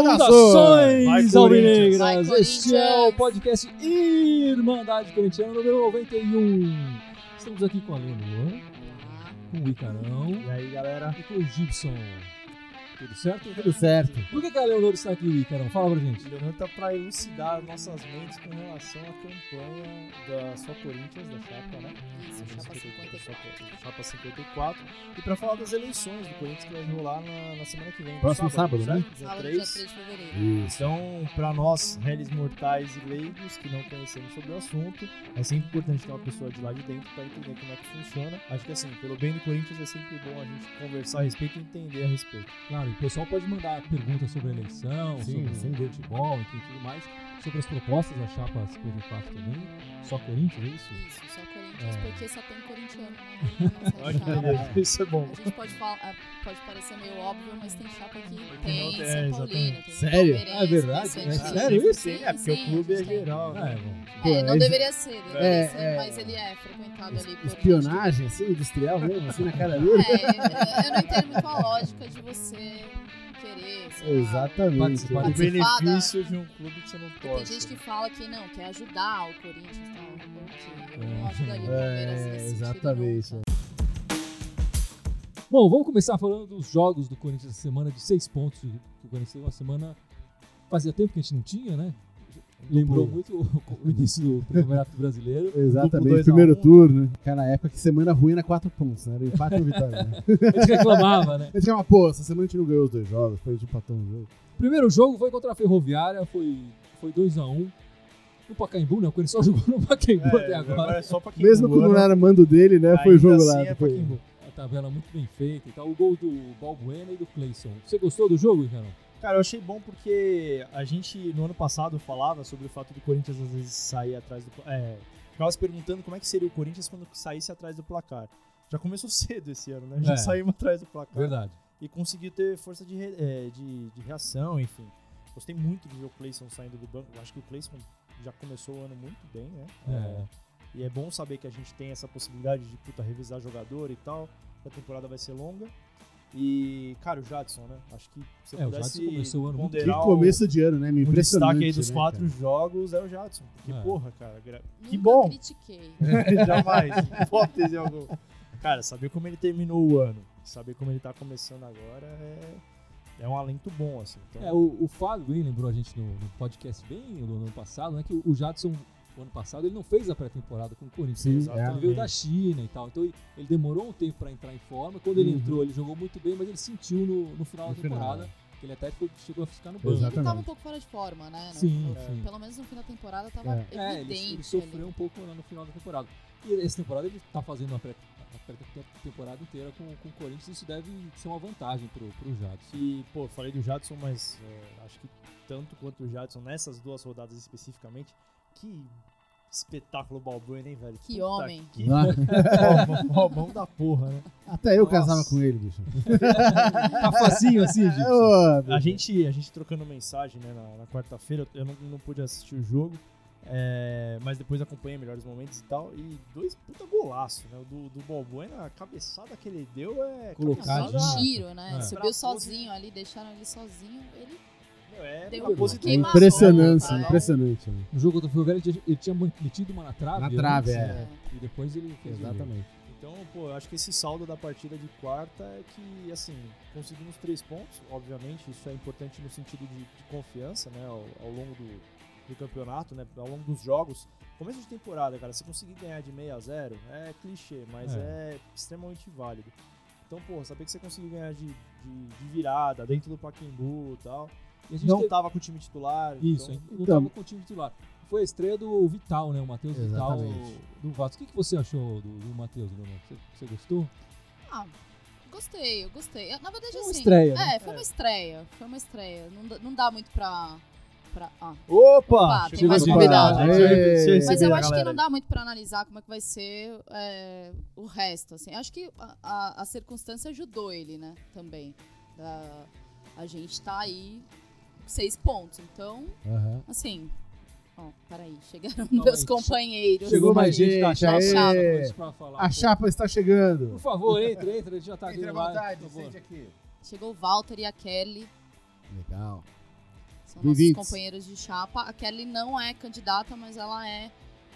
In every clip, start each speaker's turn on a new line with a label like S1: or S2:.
S1: Saudações, alvinegras! Este é o podcast Irmandade Corintiana número 91. Estamos aqui com a Leonor, com o Icarão
S2: E aí, galera?
S1: e com o Gibson. Tudo certo?
S3: Tudo certo.
S1: Por que, que a Leonor está aqui, Icarão? Fala pra gente.
S2: Leonor tá pra elucidar nossas mentes com relação à campanha da sua Corinthians, da chapa, né?
S4: Isso, chapa 54.
S2: Chapa 54. E pra falar das eleições do Corinthians que vai rolar na, na semana que vem.
S3: Próximo sábado, né?
S4: Sábado,
S2: 3.
S4: dia 3 de fevereiro.
S2: Então, para nós, réis mortais e leigos que não conhecemos sobre o assunto, é sempre importante ter uma pessoa de lá de dentro para entender como é que funciona. Acho que assim, pelo bem do Corinthians é sempre bom a gente conversar a respeito e entender a respeito.
S1: Claro, o pessoal pode mandar perguntas sobre a eleição,
S3: Sim,
S1: sobre
S3: sim.
S1: futebol, enfim, tudo mais. Sobre as propostas da chapa 54 também. Só Corinthians, é isso?
S4: Isso, só Corinthians,
S1: É.
S4: porque só tem corintiano né?
S2: isso é bom.
S4: A gente pode, falar, ah, pode parecer meio óbvio, mas tem chapa que
S2: não
S4: tem
S2: tem,
S4: São
S2: é,
S4: Paulino, tem
S3: Sério?
S1: Ah, é verdade? É sério isso?
S2: Sim, é porque
S4: Sim,
S2: o clube é
S4: gente tem.
S2: geral.
S1: É,
S2: né?
S1: bom.
S3: Pô,
S4: É, não
S3: é-
S4: deveria ser, deveria
S3: é,
S4: ser,
S3: é.
S4: mas ele é frequentado ali por
S3: Espionagem, assim, industrial mesmo, assim, na cara dele.
S4: É, eu não entendo muito a lógica de você querer,
S3: Exatamente.
S1: Participar
S2: O benefício de um clube que você não
S4: Porque tem gente que fala que não, quer ajudar o Corinthians e tal. Ok, eu não
S1: É.
S4: ajudaria o Palmeiras
S3: É,
S4: nesse
S3: exatamente.
S1: Bom, vamos começar falando dos jogos do Corinthians essa semana de seis pontos. Que o Corinthians teve uma semana. Fazia tempo que a gente não tinha, né? Lembrou muito o, o início do Campeonato Brasileiro.
S3: Exatamente,
S2: dois
S3: primeiro
S2: um.
S3: turno. Aquela época que semana ruim era 4 pontos, né? Era empate ou vitória. Né?
S1: A gente reclamava, né?
S3: A gente ficava, pô, essa semana a gente não ganhou os dois jogos, a gente empatou um jogo.
S1: Primeiro jogo foi contra a Ferroviária, foi, foi 2x1. No Pacaembu, né? O Corinthians só jogou no Pacaembu até agora.
S2: É quem
S3: Mesmo quando não era mando dele, né? Foi o jogo
S2: assim
S3: lá.
S2: É
S3: Foi...
S1: A tabela muito bem feita e tal. O gol do Balbuena e do Cleison. Você gostou do jogo, Ricardo?
S2: Cara, eu achei bom porque a gente no ano passado falava sobre o fato do Corinthians às vezes sair atrás do. É, ficava se perguntando como é que seria o Corinthians quando saísse atrás do placar. Já começou cedo esse ano, né? Já
S1: É.
S2: saímos atrás do placar.
S1: Verdade.
S2: E conseguiu ter força de, é, de, de reação, enfim. Gostei muito de ver o Cleison saindo do banco. Eu acho que o Cleison já começou o ano muito bem, né?
S1: É.
S2: E é bom saber que a gente tem essa possibilidade de puta, revisar jogador e tal. A temporada vai ser longa. E, cara, o Jadson, né? Acho que se eu
S1: É, o
S2: pudesse
S1: Jadson começou o ano muito
S3: Que começo de ano, né? Me
S2: o destaque aí dos
S3: né,
S2: quatro
S3: cara?
S2: jogos é o Jadson. Porque,
S1: É.
S2: porra, cara, gra-
S4: Nunca
S2: que bom.
S4: critiquei.
S2: Jamais. Hipótese alguma. Cara, saber como ele terminou o ano, saber como ele tá começando agora é, é um alento bom, assim. Então,
S1: É, o, o Fábio lembrou a gente no, no podcast bem do ano passado, né? Que o, o Jadson, o ano passado, ele não fez a pré-temporada com o Corinthians.
S3: Sim, é.
S1: Ele veio da China e tal. Então ele, demorou um tempo pra entrar em forma. Quando ele
S3: Uhum.
S1: entrou, ele jogou muito bem, mas ele sentiu no, no final
S3: No
S1: da
S3: final,
S1: temporada
S3: é.
S1: que ele até chegou a ficar no banco.
S3: Exato.
S4: Ele tava um
S3: Exatamente.
S4: pouco fora de forma, né? No-
S1: Sim,
S4: no-
S1: sim.
S4: Pelo menos no fim da temporada tava
S3: É.
S1: É, ele,
S4: evidente.
S1: ele sofreu um pouco no final da temporada. E essa temporada ele tá fazendo uma pré- a pré-temporada inteira com, com o Corinthians. Isso deve ser uma vantagem pro, pro Jadson.
S2: E, pô, falei do Jadson, mas é, acho que tanto quanto o Jadson, nessas duas rodadas especificamente, que espetáculo Balbuena, hein, velho?
S4: Que
S2: Puta
S4: homem.
S2: Que
S3: Ah,
S2: mão da porra, né?
S3: Até eu
S2: Nossa.
S3: casava com ele, bicho.
S1: Tá facinho assim,
S3: É, ô,
S2: A gente, a gente trocando mensagem né, na, na quarta-feira, eu não, não pude assistir o jogo, é, mas depois acompanhei melhores momentos e tal. E dois puta golaço, né? O do, do Balbuena, a cabeçada que ele deu é.
S4: Só
S2: cabeçada-
S4: um tiro, né?
S1: É.
S4: Subiu sozinho ali, deixaram ele sozinho. Ele
S2: é
S4: Deu
S2: uma
S4: um queima-
S3: Impressionante,
S4: Queima-
S3: impressionante. né?
S1: No jogo contra o Ferroviária ele tinha, ele tinha metido uma na trave.
S3: Na
S1: antes,
S3: trave,
S1: né?
S3: é.
S1: E depois ele fez.
S3: Exatamente.
S2: Então, pô, eu acho que esse saldo da partida de quarta é que, assim, conseguimos três pontos. Obviamente, isso é importante no sentido de, de confiança, né, ao, ao longo do, do campeonato, né, ao longo dos jogos. Começo de temporada, cara, se conseguir ganhar de 6 a 0 é clichê, mas é, extremamente válido. Então, pô, saber que você conseguiu ganhar de, de, de virada dentro do Pacaembu e tal.
S1: E a gente
S2: Não
S1: teve-
S2: tava com o time titular.
S1: Isso,
S2: então,
S1: não
S3: Então-
S1: tava com o time titular. Foi a estreia do Vital, né? O Matheus Vital do Vasco. O que, que você achou do, do Matheus, Bruno? Você, você gostou?
S4: Ah, gostei, eu gostei. Na verdade,
S1: Foi uma
S4: assim.
S1: estreia, né?
S4: É, foi uma estreia. Foi uma estreia. Não, dá- não dá muito pra. pra ah.
S2: Opa!
S4: Opa, tem mais convidado.
S3: Mas
S4: eu acho que não dá muito pra analisar como é que vai ser é, o resto. Assim. Acho que a, a, a circunstância ajudou ele, né? Também. Da- a gente tá aí seis pontos. Então,
S3: Aham.
S4: assim, Ó, peraí, chegaram
S1: Calma
S4: meus
S1: aí,
S4: companheiros.
S1: Chegou mais gente da
S3: gente,
S1: chapa,
S3: aê!
S1: pra falar.
S3: A chapa está chegando.
S1: Por favor, entre, entre, a gente já tá aqui
S3: Entre à vontade,
S1: por favor.
S3: sente aqui.
S4: Chegou o Walter e a Kelly.
S3: Legal.
S4: São nossos companheiros de chapa. A Kelly não é candidata, mas ela é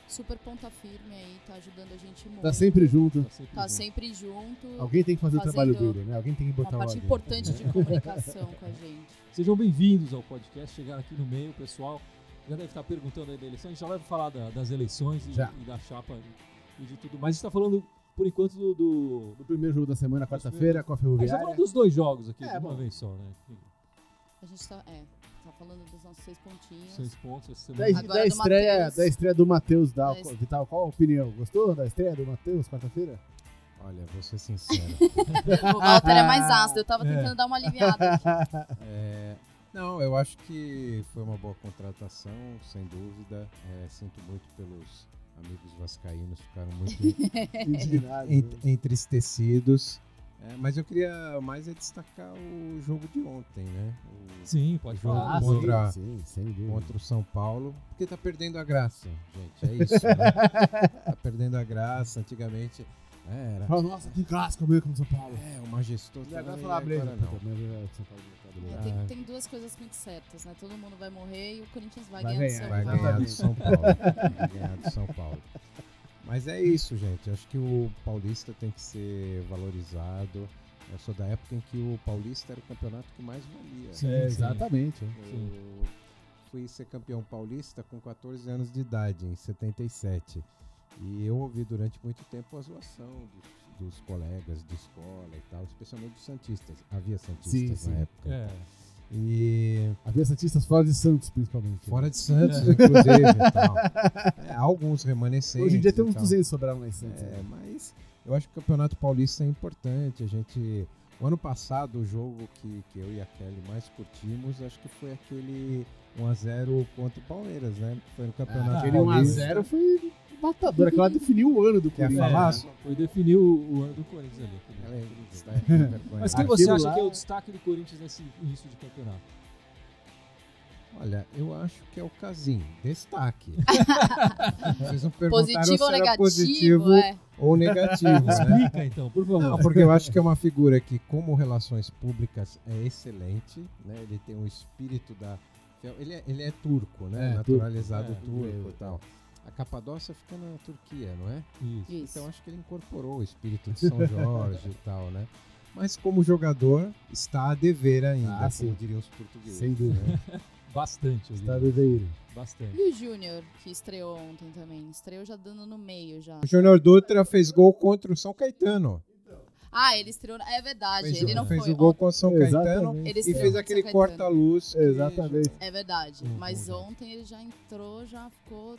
S4: super ponta firme aí, tá ajudando a gente muito.
S3: Tá sempre junto.
S1: Tá sempre
S4: Tá
S1: junto.
S4: sempre junto.
S3: Alguém tem que fazer o trabalho dele, né? Alguém tem que
S4: uma
S3: botar o
S4: parte importante de comunicação com a gente.
S1: Sejam bem-vindos ao podcast. Chegaram aqui no meio, o pessoal já deve estar perguntando aí da eleição. A gente já vai falar da- das eleições e, e da chapa e, e de tudo mais. A gente tá falando, por enquanto, do. do...
S3: No primeiro jogo da semana, quarta-feira, com a
S1: A gente tá
S3: Ferroviária.
S1: falando dos dois jogos aqui,
S3: É,
S1: de uma
S3: bom.
S1: vez só, né?
S4: A gente tá, é, tá falando dos nossos seis pontinhos.
S1: Seis pontos essa
S3: Da,
S1: semana.
S4: Agora
S3: da
S4: do
S3: estreia,
S4: Matheus.
S3: da estreia do Matheus Dal,
S4: Da est-
S3: Vital, qual a opinião? Gostou da estreia do Matheus quarta-feira?
S5: Olha, vou ser sincero.
S4: O Walter é mais ácido, eu tava
S1: É.
S4: tentando dar uma aliviada aqui.
S5: É, não, eu acho que foi uma boa contratação, sem dúvida. É, sinto muito pelos amigos vascaínos, ficaram muito
S3: né?
S5: entristecidos. É, mas eu queria mais é destacar o jogo de ontem, né? O
S1: Sim, pode
S5: jogo
S1: falar.
S3: Ah,
S5: contra-
S3: sim, sim, sem dúvida.
S5: contra o São Paulo, porque tá perdendo a graça, gente. É isso, né? Tá perdendo a graça. Antigamente era.
S3: Fala, nossa, que clássico meio com São Paulo.
S5: É, o majestoso.
S3: E agora falar mas é.
S4: É, tem, tem duas coisas muito certas, né? Todo mundo vai morrer e o Corinthians vai,
S3: Vai
S4: ganhar do São
S5: Vai
S4: Paulo.
S5: ganhar do. São Paulo. Vai ganhar do São Paulo. Mas é isso, gente. Acho que o Paulista tem que ser valorizado. Eu sou da época em que o Paulista era o campeonato que mais valia.
S1: Sim,
S3: É,
S1: sim.
S3: exatamente.
S5: Eu fui ser campeão paulista com 14 anos de idade, em 77. E eu ouvi durante muito tempo a zoação dos, dos colegas de escola e tal, especialmente dos Santistas. Havia Santistas
S3: Sim,
S5: na
S3: sim.
S5: época.
S1: É.
S5: E
S3: Havia Santistas fora de Santos, principalmente.
S5: fora de Santos, inclusive. e tal. É, alguns remanescentes.
S3: Hoje em dia tem uns
S5: tal.
S3: 200 sobraram lá em Santos.
S5: É,
S3: né?
S5: mas eu acho que o Campeonato Paulista é importante. A gente. O ano passado, o jogo que, que eu e a Kelly mais curtimos, acho que foi aquele 1x0 contra o Palmeiras, né? Foi no Campeonato
S3: Ah, Aquele
S5: Paulista.
S3: 1x0 foi matador. Aquela definiu o ano do
S5: Quer
S3: Corinthians.
S5: falar?
S1: É, foi definir o, o ano do Corinthians ali.
S5: Ela é- vergonha.
S1: Mas quem
S3: Aquilo
S1: você acha
S3: lá-
S1: que é o destaque do Corinthians nesse início de campeonato?
S5: Olha, eu acho que é o Casim. Destaque. Vocês não perguntaram
S4: Positivo
S5: se
S4: ou
S5: era
S4: negativo?
S5: positivo
S4: é.
S5: ou negativo, né?
S1: Explica então, por favor.
S5: Não, porque eu acho que é uma figura que, como relações públicas, é excelente, né? Ele tem um espírito da... Ele é, ele é turco, né?
S3: É,
S5: Naturalizado
S1: turco.
S5: turco,
S3: É,
S5: e tal. A Capadócia fica na Turquia, não é?
S1: Isso.
S4: Isso.
S5: Então acho que ele incorporou o espírito de São Jorge e tal, né? Mas como jogador, está a dever ainda,
S3: Ah,
S5: como diriam os portugueses.
S3: Sem dúvida.
S5: né?
S1: Bastante,
S3: Está
S1: diria.
S3: de ver.
S1: Bastante.
S4: E o Júnior, que estreou ontem também? Estreou já dando no meio já.
S5: O Júnior Dutra fez gol contra o São Caetano.
S4: Ah, ele estreou. É verdade,
S5: Fez,
S4: ele não
S5: fez
S4: foi.
S5: o gol contra o São Caetano e fez aquele corta-luz. que-
S3: Exatamente.
S4: É verdade.
S5: Uhum.
S4: Mas ontem ele já entrou, já ficou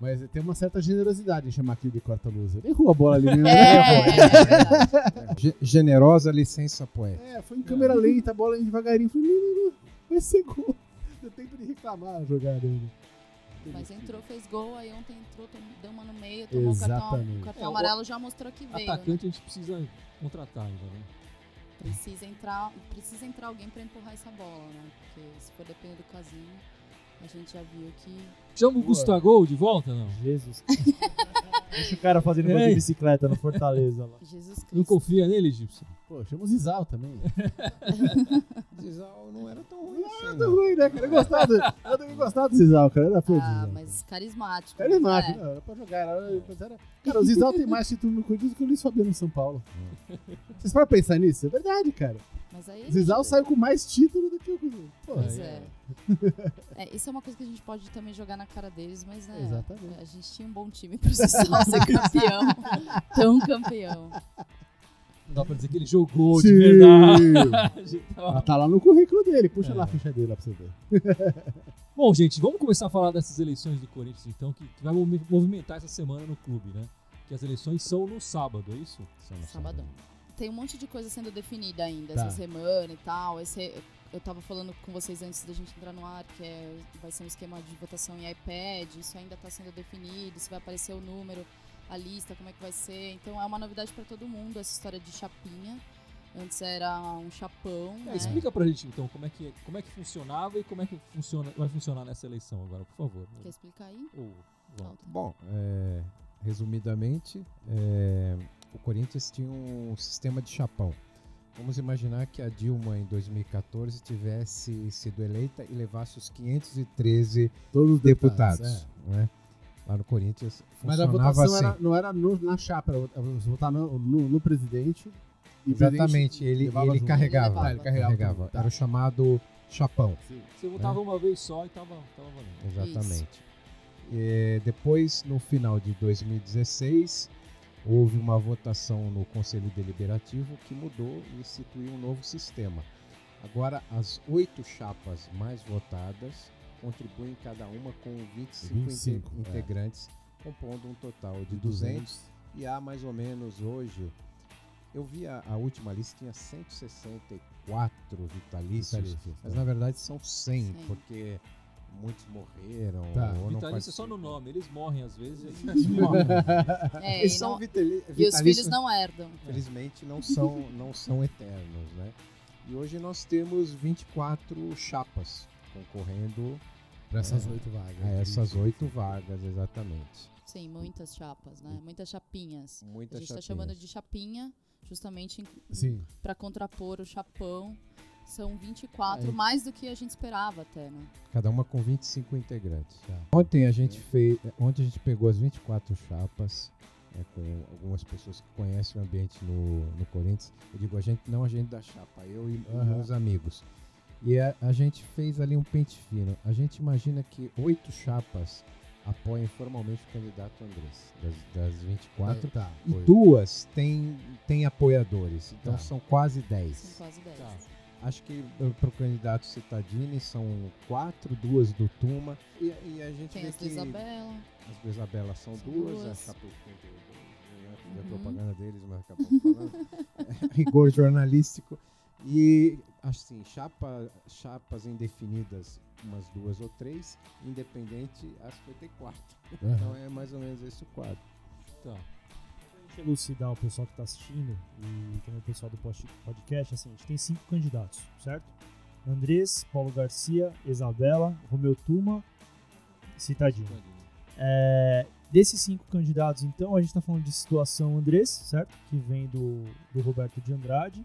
S3: Mas tem uma certa generosidade em chamar aquilo de corta-luz. Ele errou a bola ali mesmo.
S4: É,
S3: né?
S4: é verdade.
S5: Ge- Generosa licença poética.
S3: É, foi em câmera lenta, a bola devagarinho. Falei, não, não, vai ser gol. Deu tempo de reclamar a jogada ainda.
S4: Mas entrou, fez gol, aí ontem entrou, deu uma no meio, tomou o cartão,
S3: Exatamente.
S4: o cartão
S1: É,
S4: amarelo já mostrou que veio. né?
S1: Atacante a gente precisa contratar ainda, né?
S4: Precisa entrar, precisa entrar alguém pra empurrar essa bola, né? Porque se for depender do casinho, a gente já viu que.
S1: Chama o. Gustavo de volta, não?
S2: Jesus. Deixa o cara fazendo gol de bicicleta no Fortaleza lá.
S4: Jesus Cristo.
S1: Não confia nele, Gibson?
S3: Pô, chama o Zizal também.
S5: Zizal não era tão ruim assim,
S3: Nada
S5: não.
S3: ruim, né, cara? Eu gostava do, eu também gostava do Zizal, cara. Era fã
S4: Ah,
S3: Zizal.
S4: mas carismático.
S3: Carismático,
S4: né?
S3: não, era pra jogar. Era, mas era- Cara, o Zizal tem mais título no Corinthians do que o Luiz Fabiano no São Paulo. Vocês podem pensar nisso? É verdade, cara.
S4: Mas aí.
S3: O Zizal saiu com mais título do que o. Pô,
S4: Pois
S1: Aí,
S4: é. É, Isso é uma coisa que a gente pode também jogar na cara deles, mas né,
S3: Exatamente.
S4: a gente tinha um bom time pro Zizal ser campeão. Tão campeão.
S1: Não dá pra dizer que ele jogou de
S3: Sim.
S1: verdade.
S3: Ah, tá lá no currículo dele. Puxa
S1: É.
S3: lá a ficha dele lá pra você ver.
S1: Bom, gente, vamos começar a falar dessas eleições do Corinthians, então, que, que vai movi- movimentar essa semana no clube, né? Que as eleições são no sábado, é isso?
S4: Sabadão. Tem um monte de coisa sendo definida ainda
S3: Tá.
S4: essa semana e tal. Esse, eu tava falando com vocês antes da gente entrar no ar, que é, vai ser um esquema de votação em iPad. Isso ainda tá sendo definido, se vai aparecer o número, a lista, como é que vai ser. Então é uma novidade para todo mundo essa história de chapinha. Antes era um chapão.
S1: É,
S4: né?
S1: explica pra gente então como é, que, como é que funcionava e como é que funciona, vai funcionar nessa eleição agora, por favor.
S4: Quer explicar aí?
S1: Walter.
S5: Bom, é, resumidamente, é, o Corinthians tinha um sistema de chapão. Vamos imaginar que a Dilma em 2014 tivesse sido eleita e levasse os 513
S3: Todos os
S5: deputados.
S3: deputados, é.
S5: né? Lá no Corinthians
S3: Mas a votação
S5: assim.
S3: era, não era no- na chapa, era você votar no, no- no presidente. e
S5: Exatamente,
S3: presidente
S5: ele, ele
S3: junto.
S5: carregava.
S4: Ele
S3: levava. Ele carregava tudo, tá.
S5: Era o chamado chapão.
S1: Você votava uma vez só e tava, tava valendo.
S5: Exatamente. E depois, no final de 2016, houve uma votação no Conselho Deliberativo que mudou e instituiu um novo sistema. Agora, as oito chapas mais votadas contribuem cada uma com 25, inte-
S3: 25, é.
S5: integrantes, compondo um total de 200. E há mais ou menos hoje, eu vi a, a última lista, tinha 164 vitalícios.
S3: Vitalícios,
S5: Mas
S3: tá.
S5: na verdade são 100,
S4: Sim.
S5: porque muitos morreram.
S3: Tá.
S5: ou
S1: Vitalício é só no nome, eles morrem às vezes.
S4: É,
S5: Eles
S4: e,
S5: são
S4: não-
S5: vitali-
S4: e os filhos não herdam.
S5: Infelizmente não são, não são eternos, né? E hoje nós temos 24 chapas concorrendo
S3: Pra essas
S5: É.
S3: oito vagas.
S5: a essas oito vagas, exatamente.
S4: Sim, muitas chapas, né? Muitas chapinhas.
S5: Muitas
S4: a gente tá
S5: chapinhas.
S4: chamando de chapinha justamente para contrapor o chapão. São 24,
S5: Aí.
S4: mais do que a gente esperava até, né?
S5: Cada uma com 25 integrantes.
S3: Tá.
S5: Ontem a gente fez, ontem a gente pegou as 24 chapas né, com algumas pessoas que conhecem o ambiente no, no Corinthians. Eu digo a gente, não a gente da chapa, eu e
S3: Aham.
S5: meus amigos. E a, a gente fez ali um pente fino. A gente imagina que oito chapas apoiem formalmente o candidato Andrés, das, das 24.
S3: Tá.
S5: E duas têm, têm apoiadores, então
S3: Tá.
S5: são quase
S4: São
S5: 10.
S4: quase 10.
S1: Tá.
S5: Acho que para o candidato Citadini são quatro, duas do Tuma. E, e a gente
S4: Tem
S5: vê
S4: as
S5: que
S4: Isabela.
S5: as do Isabela são
S4: São
S5: duas,
S4: duas.
S5: a
S4: Uhum.
S5: propaganda deles, mas acabamos falando. É, Rigor jornalístico. E assim, chapa, chapas indefinidas, umas duas ou três, independente as 54.
S3: Aham.
S5: Então é mais ou menos esse o quadro.
S1: Tá.
S2: Gente elucidar o pessoal que está assistindo e também o pessoal do podcast, assim, a gente tem cinco candidatos, certo? Andrés, Paulo Garcia, Isabela, Romeu Tuma e Citadini. É, desses cinco candidatos, então, a gente está falando de situação Andrés, certo? Que vem do, do Roberto de Andrade.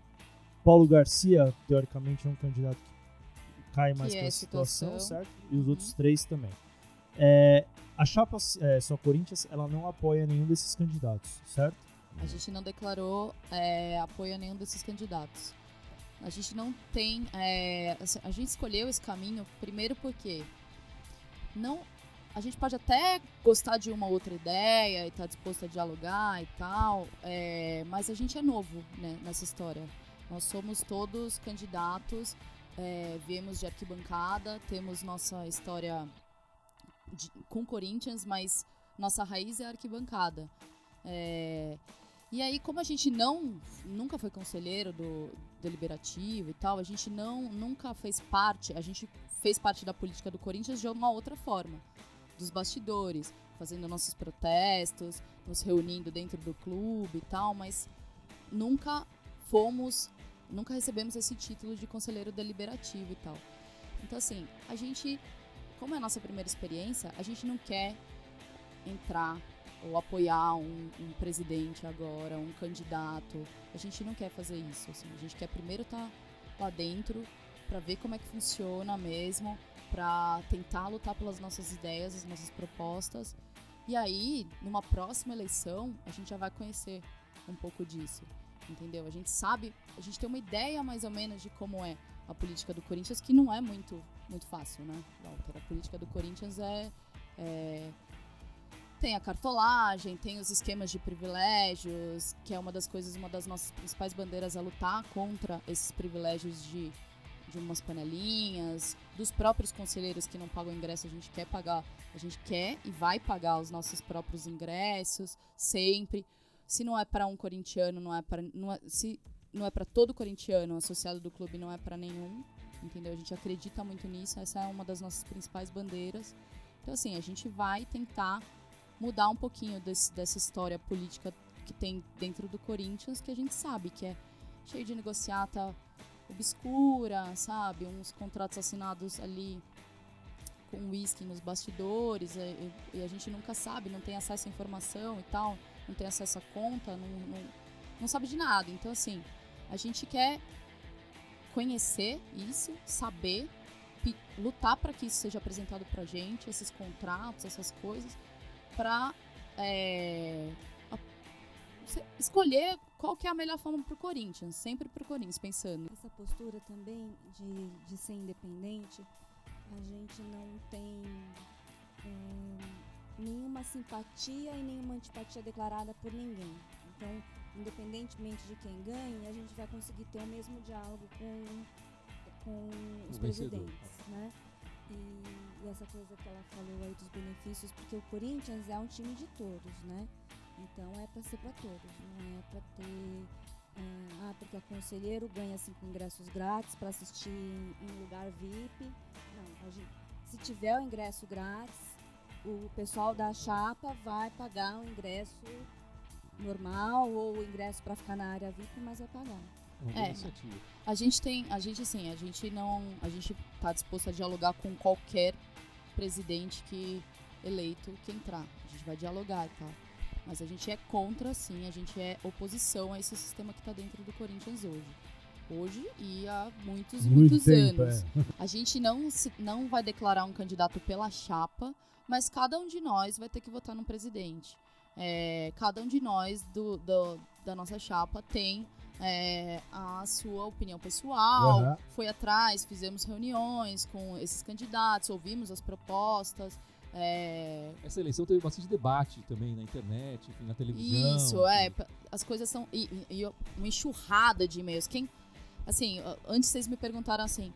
S2: Paulo Garcia, teoricamente, é um candidato que cai mais
S4: Que
S2: para
S4: é
S2: a situação,
S4: situação.
S2: certo? E os
S4: Uhum.
S2: outros três também. É, a chapa é, Só Corinthians, ela não apoia nenhum desses candidatos, certo?
S4: A gente não declarou é, apoio a nenhum desses candidatos. A gente não tem. é, assim, a gente escolheu esse caminho primeiro porque não. A gente pode até gostar de uma outra ideia e estar disposto a dialogar e tal, é, mas a gente é novo né, nessa história. Nós somos todos candidatos, é, viemos de arquibancada, temos nossa história de- com Corinthians, mas nossa raiz é a arquibancada. É, e aí, como a gente não nunca foi conselheiro do deliberativo e tal, a gente não nunca fez parte, a gente fez parte da política do Corinthians de uma outra forma, dos bastidores, fazendo nossos protestos, nos reunindo dentro do clube e tal, mas nunca fomos, nunca recebemos esse título de conselheiro deliberativo e tal. Então assim, a gente, como é a nossa primeira experiência, a gente não quer entrar ou apoiar um, um presidente agora, um candidato. A gente não quer fazer isso. assim. A gente quer primeiro estar lá dentro para ver como é que funciona mesmo, para tentar lutar pelas nossas ideias, as nossas propostas. E aí, numa próxima eleição, a gente já vai conhecer um pouco disso. Entendeu? A gente sabe, a gente tem uma ideia mais ou menos de como é a política do Corinthians, que não é muito, muito fácil, né, Walter? A política do Corinthians é- é tem a cartolagem, tem os esquemas de privilégios, que é uma das coisas, uma das nossas principais bandeiras é lutar contra esses privilégios de, de umas panelinhas, dos próprios conselheiros que não pagam ingresso, a gente quer pagar, a gente quer e vai pagar os nossos próprios ingressos, sempre. Se não é para um corintiano, não é para é, se não é para todo corintiano, associado do clube não é para nenhum, entendeu? A gente acredita muito nisso, essa é uma das nossas principais bandeiras. Então assim, a gente vai tentar mudar um pouquinho desse- dessa história política que tem dentro do Corinthians, que a gente sabe que é cheio de negociata obscura, sabe? Uns contratos assinados ali com uísque nos bastidores e, e, a gente nunca sabe, não tem acesso à informação e tal, não tem acesso à conta, não, não, não sabe de nada. Então, assim, a gente quer conhecer isso, saber, lutar para que isso seja apresentado para gente, esses contratos, essas coisas, para é, escolher qual que é a melhor forma para o Corinthians, sempre para o Corinthians, pensando.
S6: Essa postura também de, de ser independente, a gente não tem é, nenhuma simpatia e nenhuma antipatia declarada por ninguém. Então, independentemente de quem ganhe, a gente vai conseguir ter o mesmo diálogo com, com os presidentes, né? E, e, essa coisa que ela falou aí dos benefícios, porque o Corinthians é um time de todos, né? Então é para ser para todos, não é para ter. É, ah, porque o conselheiro ganha cinco ingressos grátis para assistir em lugar VIP. Não, gente, se tiver o ingresso grátis, o pessoal da chapa vai pagar o ingresso normal ou o ingresso para ficar na área VIP, mas vai pagar.
S4: É, a gente tem, a gente assim, a gente não, a gente está disposto a dialogar com qualquer presidente que eleito que entrar. A gente vai dialogar e tal. Mas a gente é contra, sim, a gente é oposição a esse sistema que está dentro do Corinthians hoje. Hoje e há muitos, Muito muitos tempo, anos. É. A gente não, se, não vai declarar um candidato pela chapa, mas cada um de nós vai ter que votar no presidente. É, cada um de nós do, do da nossa chapa tem é, a sua opinião pessoal, uhum. foi atrás, fizemos reuniões com esses candidatos, ouvimos as propostas. É...
S1: Essa eleição teve bastante debate também na internet, enfim, na televisão.
S4: Isso, é. As coisas são. E, e, uma enxurrada de e-mails. Quem. Assim, antes vocês me perguntaram assim.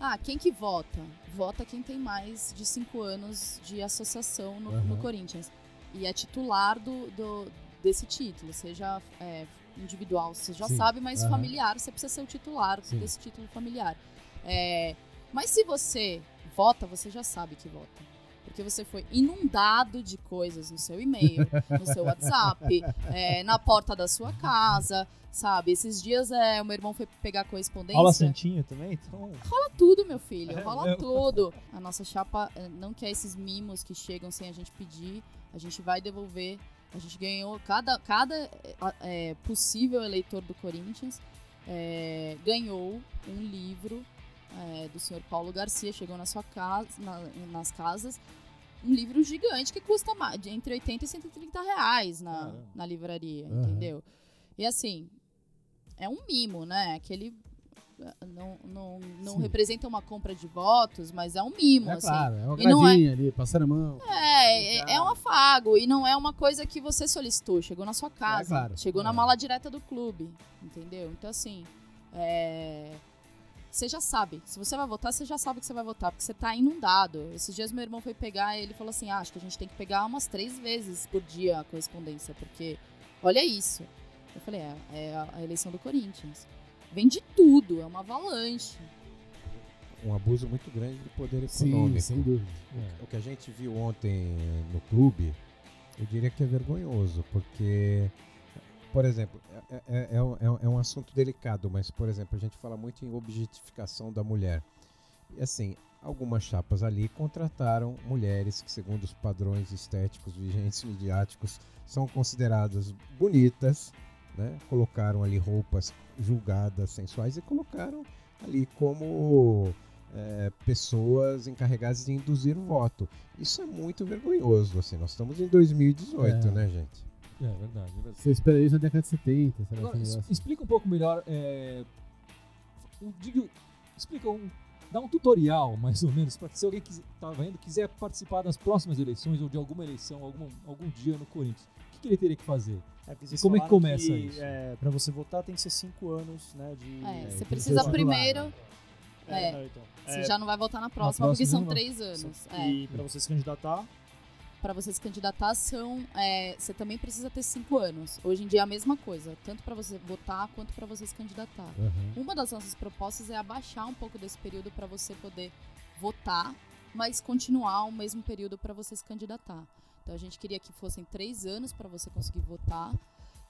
S4: Ah, quem que vota? Vota quem tem mais de cinco anos de associação no, uhum. no Corinthians. E é titular do, do desse título, seja é, individual, você já Sim. sabe, mas uhum. familiar, você precisa ser o titular Sim. desse título familiar. É, mas se você vota, você já sabe que vota. Porque você foi inundado de coisas no seu e-mail, no seu WhatsApp, é, na porta da sua casa, sabe? Esses dias é, o meu irmão foi pegar correspondência.
S2: Rola santinho também? Então...
S4: Rola tudo, meu filho. É, rola tudo. A nossa chapa é, não quer esses mimos que chegam sem a gente pedir. A gente vai devolver. A gente ganhou cada, cada é, possível eleitor do Corinthians é, ganhou um livro é, do senhor Paulo Garcia, chegou na sua casa, na, nas casas, um livro gigante que custa mais, entre 80 e 130 reais na, na livraria, uhum. entendeu? E assim, é um mimo, né? Aquele não, não, não representa uma compra de votos, mas é um mimo, é
S3: assim.
S4: Claro,
S3: é uma gradinha é, ali, passando a mão.
S4: É, é, é, um afago e não é uma coisa que você solicitou, chegou na sua casa, é, claro. chegou na é. mala direta do clube, entendeu? Então, assim, é, você já sabe. Se você vai votar, você já sabe que você vai votar, porque você tá inundado. Esses dias meu irmão foi pegar e ele falou assim: ah, acho que a gente tem que pegar umas três vezes por dia a correspondência, porque olha isso. Eu falei: é, é a eleição do Corinthians. Vem de tudo, é uma avalanche.
S5: Um abuso muito grande de poder econômico. Sim, sem dúvida. É. O que a gente viu ontem no clube, eu diria que é vergonhoso, porque por exemplo, é, é, é, é, um assunto delicado, mas, por exemplo, a gente fala muito em objetificação da mulher. E assim, algumas chapas ali contrataram mulheres que, segundo os padrões estéticos vigentes midiáticos, são consideradas bonitas, né? colocaram ali roupas julgadas sensuais e colocaram ali como é, pessoas encarregadas de induzir o voto. Isso é muito vergonhoso. Assim, nós estamos em 2018, é. né, gente?
S1: É, verdade, é verdade.
S3: Você espera isso na década de 70,
S1: será Agora, Explica um pouco melhor. É, um, digo, explica um. Dá um tutorial, mais ou menos, para se alguém que está vendo quiser participar das próximas eleições ou de alguma eleição, algum, algum dia no Corinthians. O que, que ele teria que fazer?
S2: É, e como é que começa que, isso? É, para você votar tem que ser cinco anos, né? De,
S4: é, você precisa primeiro. É, é, não, então, você é, já não vai votar na próxima, na próxima porque são três anos.
S2: E para você se candidatar,
S4: para você se candidatar são é, você também precisa ter cinco anos. Hoje em dia é a mesma coisa, tanto para você votar quanto para você se candidatar. Uhum. Uma das nossas propostas é abaixar um pouco desse período para você poder votar, mas continuar o mesmo período para você se candidatar. Então a gente queria que fossem três anos para você conseguir votar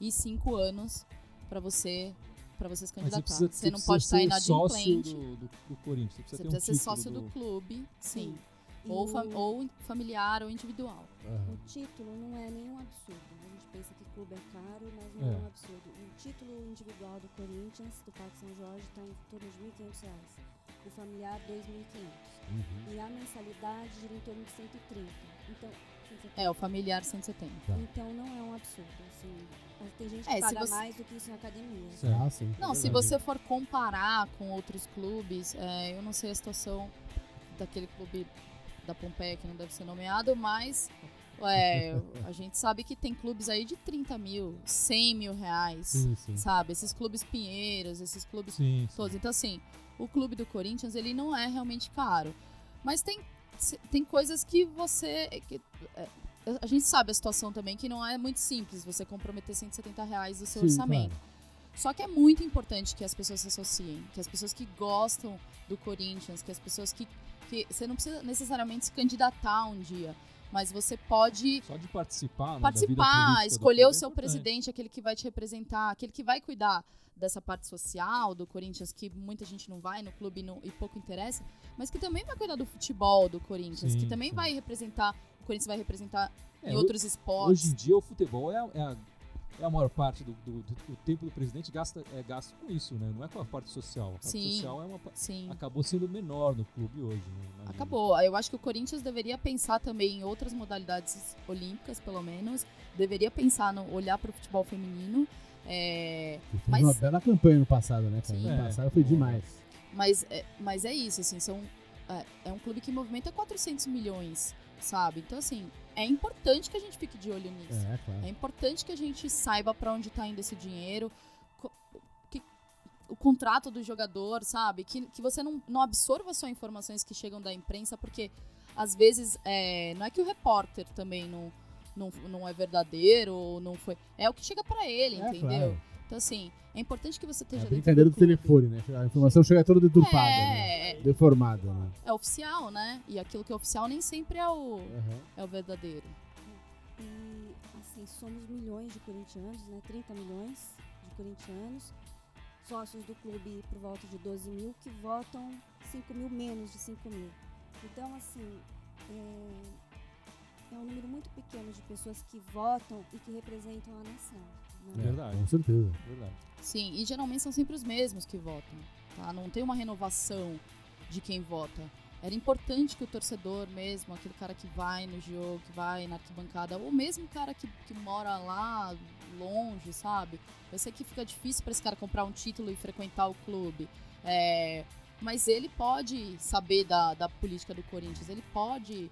S4: e cinco anos para você pra você se candidatar.
S1: precisa,
S4: Você não
S1: precisa
S4: pode estar
S1: ser sócio do, do, do Corinthians. Você precisa
S4: Você
S1: ter um
S4: precisa ser sócio do,
S1: do-
S4: clube, sim.
S6: E
S4: Ou,
S6: o-
S4: fa- ou familiar ou individual.
S3: Aham.
S6: O título não é nenhum absurdo. A gente pensa que clube é caro, mas não é,
S1: É.
S6: um absurdo. O título individual do Corinthians, do Parque São Jorge, está em torno de 1.500 reais. O familiar, R$ 2.500.
S3: Uhum.
S6: E a mensalidade gira em torno de 130. Então, 170.
S4: É, o familiar 170.
S3: Tá.
S6: então não é um absurdo. Assim, tem gente
S4: É,
S6: que
S4: se
S6: paga
S4: você-
S6: mais do que isso em academia.
S1: Certo.
S3: Ah, sim.
S4: Não, se
S1: verdade.
S4: você for comparar com outros clubes, é, eu não sei a situação daquele clube da Pompeia que não deve ser nomeado, mas é, a gente sabe que tem clubes aí de 30 mil, 100 mil reais,
S3: Sim, sim.
S4: sabe? Esses clubes pinheiros, esses clubes
S1: Sim,
S4: todos. Então, assim, o clube do Corinthians, ele não é realmente caro. Mas tem, tem coisas que você... que, é, a gente sabe a situação também, que não é muito simples você comprometer 170 reais do seu orçamento.
S3: claro.
S4: Só que é muito importante que as pessoas se associem, que as pessoas que gostam do Corinthians, que as pessoas que, que você não precisa necessariamente se candidatar um dia, mas você pode
S1: Só de participar, né,
S4: participar,
S1: política
S4: escolher o
S1: é
S4: seu
S1: importante.
S4: presidente, aquele que vai te representar, aquele que vai cuidar dessa parte social do Corinthians, que muita gente não vai no clube e não- e pouco interessa, mas que também vai cuidar do futebol do Corinthians,
S1: Sim,
S4: que também
S1: sim.
S4: vai representar, o Corinthians vai representar
S1: É,
S4: em outros esportes.
S1: Hoje em dia o futebol é, é a, é a maior parte do, do- do- do tempo do presidente gasta, é gasto com isso, né? Não é com a parte social. A parte
S4: Sim.
S1: social é uma,
S4: Sim.
S1: acabou sendo menor no clube hoje. Né?
S4: Acabou. Eu acho que o Corinthians deveria pensar também em outras modalidades olímpicas, pelo menos. Deveria pensar no olhar para o futebol feminino. É,
S3: Fez
S4: Mas-
S3: uma bela campanha no passado, né, cara?
S4: Sim.
S3: No
S1: É.
S3: passado foi demais.
S4: mas, é, mas é isso, assim, são, é, é um clube que movimenta 400 milhões, sabe? Então, assim, é importante que a gente fique de olho nisso.
S3: É, claro.
S4: É importante que a gente saiba para onde está indo esse dinheiro, que- o contrato do jogador, sabe? Que, que você não, não absorva só informações que chegam da imprensa, porque às vezes é, não é que o repórter também não, não, não é verdadeiro ou não foi. É o que chega para ele,
S3: É,
S4: entendeu?
S3: claro.
S4: Então, assim, é importante que você
S3: É
S4: esteja
S3: brincadeira do
S4: clube.
S3: telefone, né? A informação chega toda deturpada, né?
S4: É,
S3: Deformada, né?
S4: é oficial, né? E aquilo que é oficial nem sempre é o,
S3: Aham.
S4: é o verdadeiro.
S6: E, assim, somos milhões de corintianos, né? 30 milhões de corintianos. Sócios do clube por volta de 12 mil, que votam 5 mil menos de 5 mil. Então, assim, é, é um número muito pequeno de pessoas que votam e que representam a nação. Né?
S3: É,
S1: Verdade.
S3: Com certeza.
S1: Verdade.
S4: Sim, e geralmente são sempre os mesmos que votam, tá? Não tem uma renovação de quem vota. Era importante que o torcedor mesmo, aquele cara que vai no jogo, que vai na arquibancada, ou mesmo cara que, que mora lá longe, sabe? Eu sei que fica difícil para esse cara comprar um título e frequentar o clube. É, mas ele pode saber da, da política do Corinthians, ele pode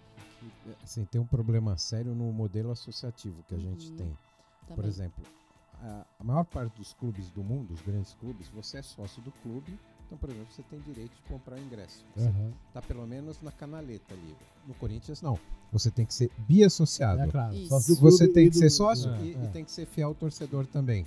S5: Assim, tem um problema sério no modelo associativo que a gente
S4: Uhum.
S5: tem.
S4: também.
S5: Por exemplo, a, maior parte dos clubes do mundo, os grandes clubes, você é sócio do clube. Então, por exemplo, você tem direito de comprar o ingresso. Você
S3: Aham.
S5: tá pelo menos na canaleta ali. No Corinthians, não. Você tem que ser biassociado.
S3: É claro. Sócio do
S5: Você tem que ser sócio
S1: É,
S5: e,
S3: é.
S5: e tem que ser fiel torcedor também.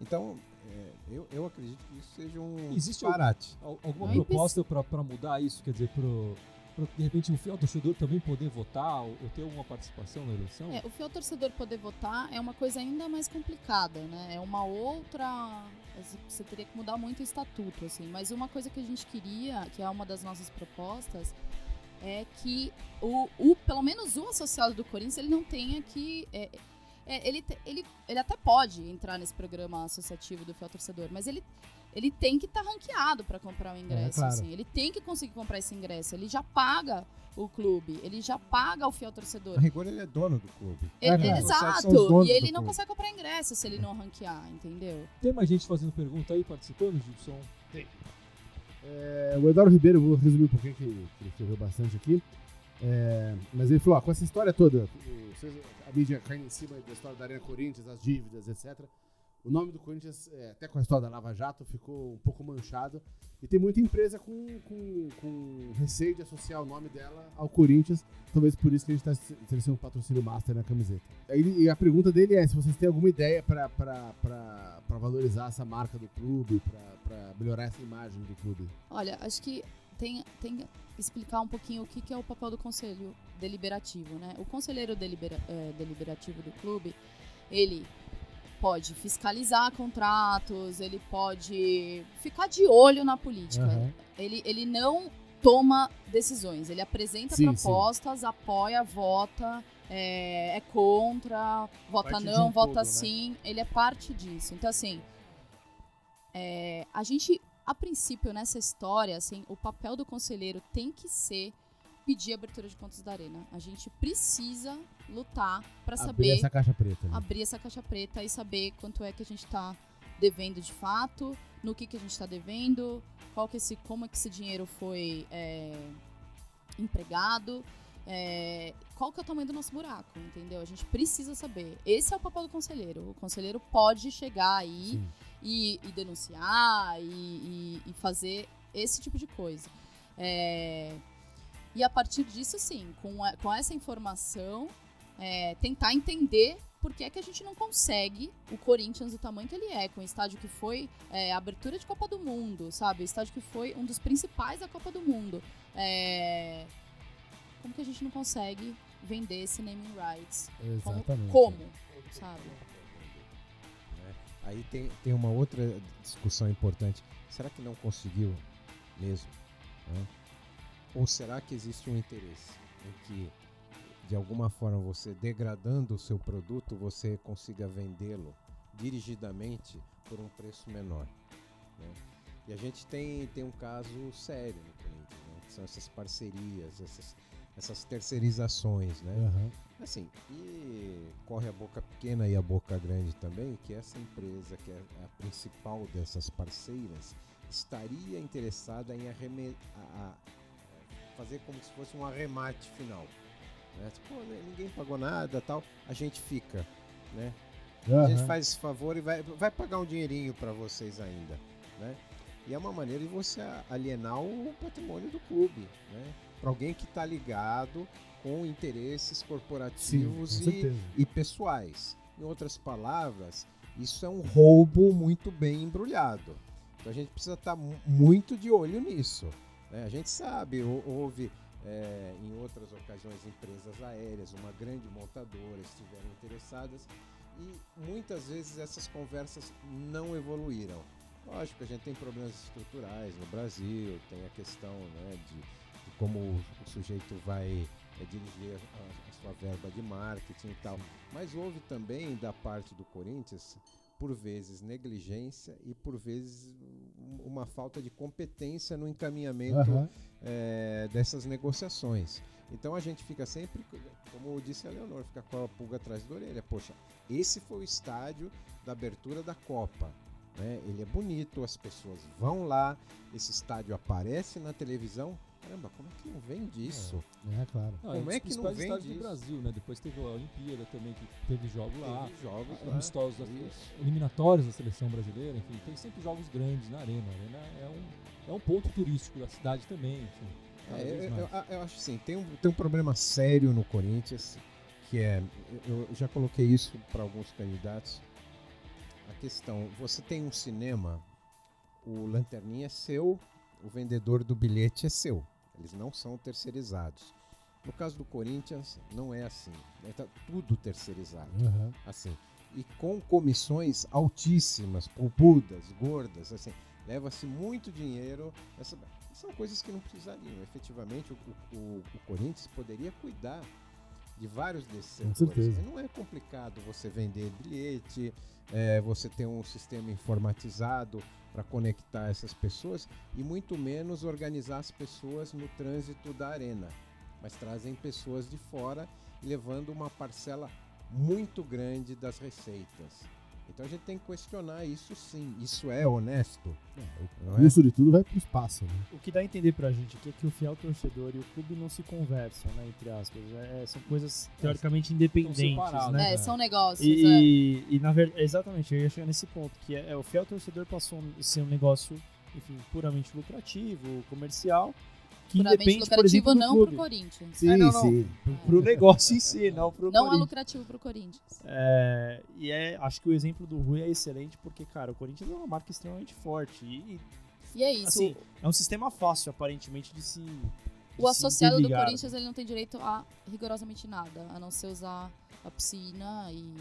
S5: Então, é, eu, eu acredito que isso seja um
S1: Existe
S5: disparate.
S1: Al- Alguma
S4: e
S1: proposta para mudar isso? Quer dizer, pro, pro, de repente o fiel torcedor também poder votar ou, ou ter alguma participação na eleição?
S4: É, o fiel torcedor poder votar é uma coisa ainda mais complicada, né? É uma outra. Você teria que mudar muito o estatuto, assim. Mas uma coisa que a gente queria, que é uma das nossas propostas, é que o, o pelo menos o associado do Corinthians ele não tenha que. é, é, ele, ele, ele até pode entrar nesse programa associativo do fiel torcedor, mas ele, ele tem que estar ranqueado para comprar o ingresso.
S3: claro.
S4: assim. Ele tem que conseguir comprar esse ingresso. Ele já paga o clube, ele já paga o fiel torcedor.
S5: A rigor, ele é dono do clube.
S4: Ele-
S3: É,
S4: exato. E ele não
S5: clube.
S4: consegue comprar ingresso se ele não ranquear, entendeu?
S1: Tem mais gente fazendo pergunta aí, participando, Gibson?
S3: É, o Eduardo Ribeiro, eu vou resumir um pouquinho, que ele escreveu bastante aqui. É, mas ele falou, ó, com essa história toda, a mídia caindo em cima da história da Arena Corinthians, as dívidas, etc. O nome do Corinthians, é, até com a história da Lava Jato, ficou um pouco manchado. E tem muita empresa com, com, com receio de associar o nome dela ao Corinthians. Talvez por isso que a gente está oferecendo um patrocínio master na camiseta. Ele- e a pergunta dele é se vocês têm alguma ideia para valorizar essa marca do clube, para melhorar essa imagem do clube.
S4: Olha, acho que tem, tem explicar um pouquinho o que, que é o papel do conselho deliberativo, né? O conselheiro delibera- eh, deliberativo do clube, ele pode fiscalizar contratos, ele pode ficar de olho na política.
S3: Aham.
S4: Ele, ele não toma decisões, ele apresenta
S3: Sim,
S4: propostas, apoia, vota, é, é contra, vota
S2: Parte
S4: não,
S2: um
S4: vota
S2: todo, né?
S4: sim, ele é parte disso. Então, assim, é, a gente, a princípio, nessa história, assim, o papel do conselheiro tem que ser pedir a abertura de contas da Arena. A gente precisa lutar para
S3: Abrir
S4: saber
S3: essa caixa preta. né?
S4: abrir essa caixa preta e saber quanto é que a gente está devendo de fato, no que, que a gente está devendo, qual que esse, como é que esse dinheiro foi é, empregado, é, qual que é o tamanho do nosso buraco, entendeu? A gente precisa saber. Esse é o papel do conselheiro. O conselheiro pode chegar aí e, e denunciar e, e- e fazer esse tipo de coisa. É, e a partir disso, sim, com, a- com essa informação, é, tentar entender por que é que a gente não consegue o Corinthians do tamanho que ele é, com o estádio que foi é, a abertura de Copa do Mundo, sabe? O estádio que foi um dos principais da Copa do Mundo. É, como que a gente não consegue vender esse naming rights? Como?
S3: Exatamente.
S4: como sabe?
S5: né? Aí tem, tem uma outra discussão importante. Será que não conseguiu mesmo? né? Ou será que existe um interesse em que, de alguma forma, você degradando o seu produto, você consiga vendê-lo dirigidamente por um preço menor? né? E a gente tem, tem um caso sério no Corinthians, né? que são essas parcerias, essas, essas terceirizações, né?
S3: Aham.
S5: Assim, e corre a boca pequena e a boca grande também, que essa empresa, que é a principal dessas parceiras, estaria interessada em fazer como se fosse um arremate final. Né? Tipo, "Pô, né, ninguém pagou nada tal, a gente fica. Né? A gente faz esse favor e vai, vai pagar um dinheirinho para vocês ainda. Né? E é uma maneira de você alienar o patrimônio do clube. Né? Para alguém que está ligado com interesses
S3: Sim, com
S5: corporativos e, e pessoais. Em outras palavras, isso é um roubo muito bem embrulhado. Então a gente precisa estar muito de olho nisso. Né? A gente sabe, hou- houve é, em outras ocasiões empresas aéreas, uma grande montadora estiveram interessadas e muitas vezes essas conversas não evoluíram. Lógico, a gente tem problemas estruturais no Brasil, tem a questão né, de, de como o, o sujeito vai é, dirigir a, a sua verba de marketing e tal. Mas houve também da parte do Corinthians, por vezes, negligência e por vezes um- uma falta de competência no encaminhamento
S3: Aham.
S5: é, dessas negociações. Então a gente fica sempre, como disse a Leonor, fica com a pulga atrás da orelha. Poxa, esse foi o estádio da abertura da Copa. né? Ele é bonito, as pessoas vão lá, esse estádio aparece na televisão. Caramba, como é que não vende isso?
S3: É, claro.
S1: Não,
S5: Como é
S1: dos
S5: que não vende isso?
S1: do Brasil, né? Depois teve a Olimpíada também, que teve jogo lá.
S5: Teve jogos lá.
S1: amistosos da- eliminatórios da seleção brasileira, enfim, tem sempre jogos grandes na arena. A arena é um, é um ponto turístico da cidade também, enfim. cada
S5: É, eu, eu- eu acho assim, tem um, tem um problema sério no Corinthians, que é, eu eu já coloquei isso para alguns candidatos. A questão, você tem um cinema, o lanterninha é seu, o vendedor do bilhete é seu. Eles não são terceirizados. No caso do Corinthians, não é assim. né? Tá tudo terceirizado
S3: Aham.
S5: assim, e com comissões altíssimas, poupudas, gordas, assim, leva-se muito dinheiro. Essa, são coisas que não precisariam. Efetivamente, o, o- o Corinthians poderia cuidar de vários desses
S3: Com
S5: setores.
S3: certeza.
S5: E Não é complicado você vender bilhete, é, você ter um sistema informatizado para conectar essas pessoas e muito menos organizar as pessoas no trânsito da arena. Mas trazem pessoas de fora levando uma parcela muito grande das receitas. Então a gente tem que questionar isso sim. Isso é honesto?
S3: O
S5: Não é?
S3: custo de tudo vai pro espaço, né?
S2: O que dá a entender pra gente aqui é que o fiel torcedor e o clube não se conversam, né? Entre aspas. É, são coisas teoricamente independentes,
S1: separados,
S2: né?
S4: É, são negócios. é.
S2: E, e, na verdade, exatamente, eu ia chegar nesse ponto, que é, é o fiel torcedor passou a ser um negócio, enfim, puramente lucrativo, comercial, que independe, por
S4: lucrativo
S2: exemplo, do
S4: não
S2: clube.
S4: pro Corinthians.
S3: Sim,
S2: É, não, não.
S3: sim.
S2: Pro, negócio em si, não pro
S4: Não é lucrativo pro Corinthians.
S2: É, e é, acho que o exemplo do Rui é excelente, porque, cara, o Corinthians é uma marca extremamente forte. E,
S4: E é isso.
S2: assim, é um sistema fácil, aparentemente, de se. de
S4: o
S2: se
S4: associado do. Corinthians ele não tem direito a rigorosamente nada, a não ser usar a piscina e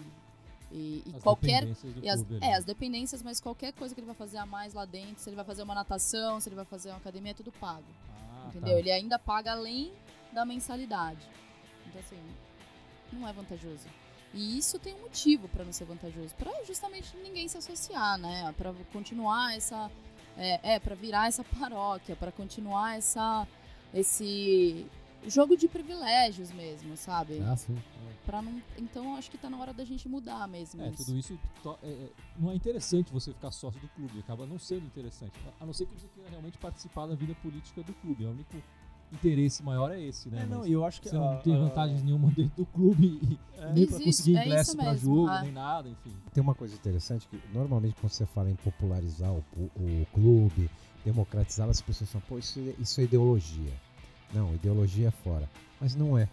S4: E, e
S1: As
S4: qualquer e as, é, as dependências, mas qualquer coisa que ele vai fazer a mais lá dentro, se ele vai fazer uma natação, se ele vai fazer uma academia, é tudo pago.
S1: Ah,
S4: entendeu?
S1: tá.
S4: Ele ainda paga além da mensalidade. Então, assim, não é vantajoso. E isso tem um motivo para não ser vantajoso, para justamente ninguém se associar, né? Para continuar essa é, é para virar essa paróquia, para continuar essa esse jogo de privilégios mesmo, sabe?
S3: Ah, sim.
S4: Pra não, então acho que tá na hora da gente mudar mesmo.
S1: É,
S4: isso.
S1: tudo isso to- é, é, não é interessante você ficar sócio do clube, acaba não sendo interessante. A não ser que você queira realmente participar da vida política do clube. É o único interesse maior é esse, né?
S2: É, não,
S1: Mas
S2: eu acho que
S1: você
S2: a-
S1: não tem
S2: a-
S1: vantagens nenhuma dentro do clube e
S2: É.
S1: nem pra
S4: Existe,
S1: conseguir
S4: é
S1: ingresso pra
S4: mesmo,
S1: jogo,
S4: ah.
S1: nem nada, enfim.
S5: Tem uma coisa interessante que normalmente quando você fala em popularizar o, o clube, democratizar, as pessoas falam, pô, isso, é- isso é ideologia. Não, ideologia é fora. Mas não é.